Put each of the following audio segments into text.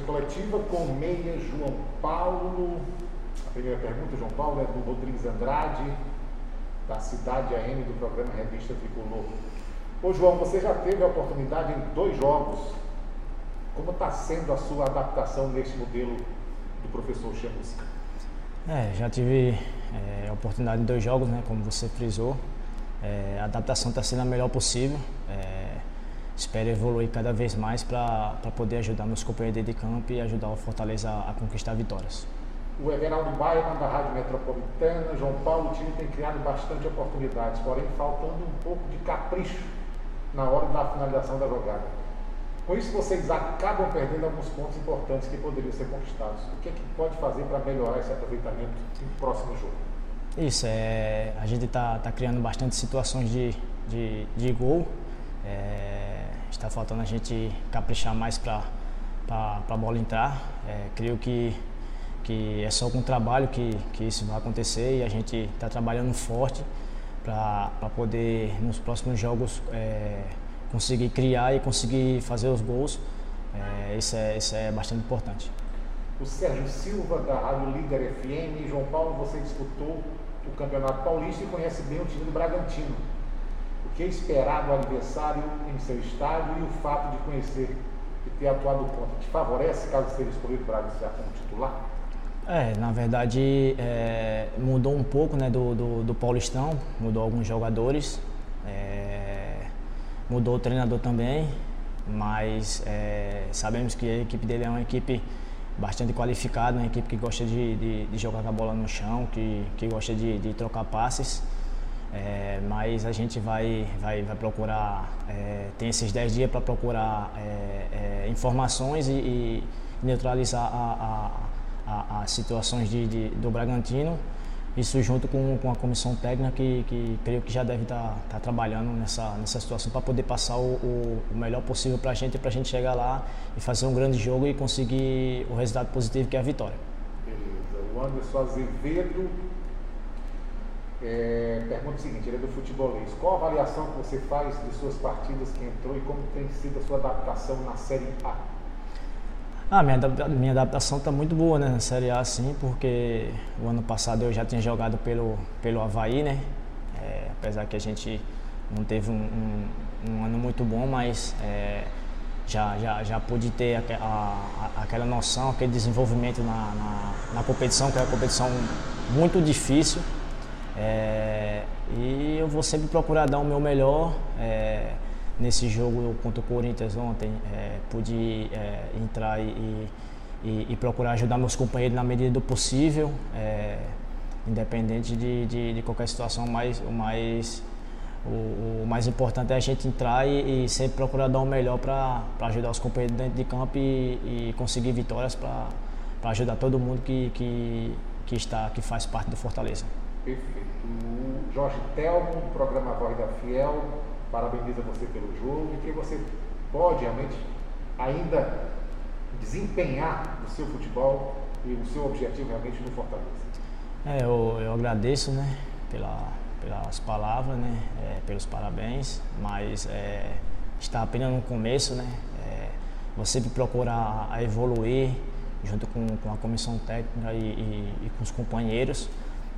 coletiva com meia João Paulo. A primeira pergunta, João Paulo, é do Rodrigues Andrade, da Cidade AM, do programa Revista Tricolor. Ô João, você já teve a oportunidade em dois jogos. Como está sendo a sua adaptação nesse modelo do professor Chamusca? É, já tive é, oportunidade em dois jogos, né, como você frisou. É, a adaptação está sendo a melhor possível. É, espero evoluir cada vez mais para poder ajudar meus companheiros de campo e ajudar o Fortaleza a, a conquistar vitórias. O Everaldo Baiman, da Rádio Metropolitana, João Paulo, o time tem criado bastante oportunidades, porém faltando um pouco de capricho na hora da finalização da jogada. Com isso, vocês acabam perdendo alguns pontos importantes que poderiam ser conquistados. O que é que pode fazer para melhorar esse aproveitamento no próximo jogo? Isso, é, a gente está tá criando bastante situações de, de, de gol. É, está faltando a gente caprichar mais para a bola entrar. É, creio que, que é só com trabalho que, que isso vai acontecer e a gente está trabalhando forte para poder, nos próximos jogos, é, conseguir criar e conseguir fazer os gols. É, isso, é, isso é bastante importante. O Sérgio Silva, da Rádio Líder FM. João Paulo, você disputou o Campeonato Paulista e conhece bem o time do Bragantino. O que esperar do adversário em seu estádio e o fato de conhecer e ter atuado contra te favorece caso seja escolhido para Braga como titular? É, na verdade é, mudou um pouco né, do, do, do, Paulistão, mudou alguns jogadores, é, mudou o treinador também, mas é, sabemos que a equipe dele é uma equipe bastante qualificada, uma equipe que gosta de, de, de jogar com a bola no chão, que, que gosta de, de trocar passes. É, mas a gente vai, vai, vai procurar, é, tem esses 10 dias para procurar é, informações e, e neutralizar a, a as situações de, de, do Bragantino. Isso junto com, com a comissão técnica que, que creio que já deve estar tá, tá trabalhando nessa, nessa situação para poder passar o, o, o, melhor possível para a gente, para a gente chegar lá e fazer um grande jogo e conseguir o resultado positivo que é a vitória. Beleza. O Anderson Azevedo é, pergunta o seguinte, ele é do futebolês. Qual a avaliação que você faz de suas partidas que entrou e como tem sido a sua adaptação na Série A? Ah, minha, minha adaptação está muito boa né, na Série A, sim, porque o ano passado eu já tinha jogado pelo, pelo Havaí, né? É, apesar que a gente não teve um, um, um ano muito bom, mas é, já, já, já pude ter a, a, aquela noção, aquele desenvolvimento na, na, na, competição, que é uma competição muito difícil. É, e eu vou sempre procurar dar o meu melhor. É, nesse jogo contra o Corinthians ontem, é, pude é, entrar e, e, e, procurar ajudar meus companheiros na medida do possível, é, independente de, de, de, qualquer situação, mais, o, mais, o, o, mais importante é a gente entrar e, e sempre procurar dar o melhor para ajudar os companheiros dentro de campo e, conseguir vitórias para ajudar todo mundo que, que, que, está, que faz parte do Fortaleza. Perfeito. O Jorge Telmo, programa Voz da Fiel, parabeniza você pelo jogo e que você pode realmente ainda desempenhar o seu futebol e o seu objetivo realmente no Fortaleza. É, eu, eu agradeço né, pela, pelas palavras, né, é, pelos parabéns, mas é, está apenas no começo, né? É, sempre procurar evoluir junto com, com a comissão técnica e, e, e com os companheiros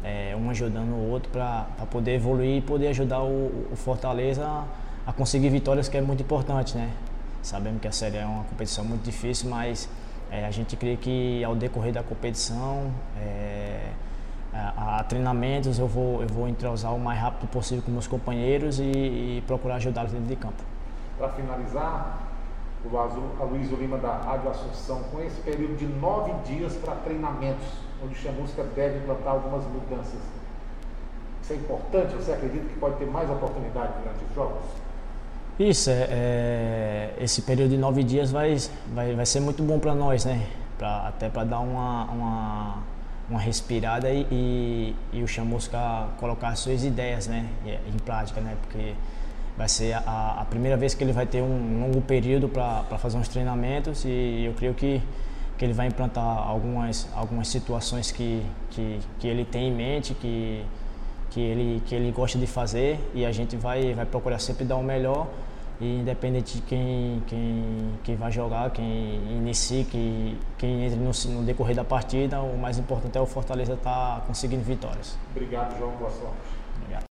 é, um ajudando o outro para poder evoluir e poder ajudar o, o Fortaleza a, conseguir vitórias, que é muito importante, né? Sabemos que a Série é uma competição muito difícil, mas é, a gente crê que ao decorrer da competição, é, a, a, treinamentos, eu vou, eu vou entrosar o mais rápido possível com meus companheiros e, e procurar ajudá-los dentro de campo. Para finalizar, o Aloysio Lima da Rádio Assunção, com esse período de nove dias para treinamentos, onde Chamusca deve implantar algumas mudanças. Isso é importante? Você acredita que pode ter mais oportunidade durante os jogos? Isso, é, é, esse período de nove dias vai, vai, vai ser muito bom para nós, né? Pra, até para dar uma, uma, uma respirada e, e, e o Chamusca colocar suas ideias né? em prática, né? Porque vai ser a, a primeira vez que ele vai ter um longo período para fazer uns treinamentos e eu creio que que ele vai implantar algumas, algumas situações que, que, que ele tem em mente, que, que, ele, que ele gosta de fazer e a gente vai, vai procurar sempre dar o melhor E independente de quem, quem, quem vai jogar, quem inicie, quem, quem entre no, no decorrer da partida, o mais importante é o Fortaleza estar tá conseguindo vitórias. Obrigado, João. Boa sorte.